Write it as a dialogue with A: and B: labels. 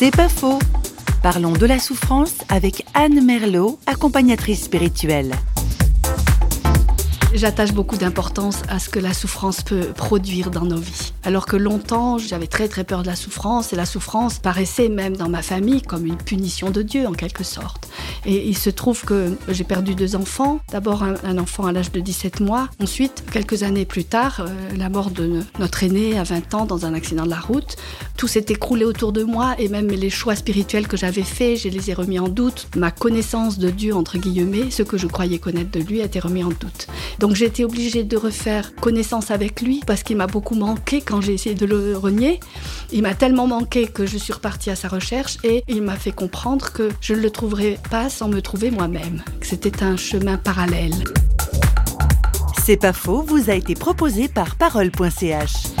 A: C'est pas faux. Parlons de la souffrance avec Anne Merlot, accompagnatrice spirituelle.
B: J'attache beaucoup d'importance à ce que la souffrance peut produire dans nos vies. Alors que longtemps, j'avais très très peur de la souffrance et la souffrance paraissait même dans ma famille comme une punition de Dieu en quelque sorte. Et il se trouve que j'ai perdu deux enfants. D'abord un, enfant à l'âge de 17 mois. Ensuite, quelques années plus tard, euh, la mort de notre aîné à 20 ans dans un accident de la route. Tout s'est écroulé autour de moi et même les choix spirituels que j'avais faits, je les ai remis en doute. Ma connaissance de Dieu, entre guillemets, ce que je croyais connaître de lui, a été remis en doute. Donc j'ai été obligée de refaire connaissance avec lui parce qu'il m'a beaucoup manqué quand j'ai essayé de le renier. Il m'a tellement manqué que je suis repartie à sa recherche et il m'a fait comprendre que je ne le trouverais pas sans me trouver moi-même, c'était un chemin parallèle.
A: C'est pas faux, vous a été proposé par parole.ch.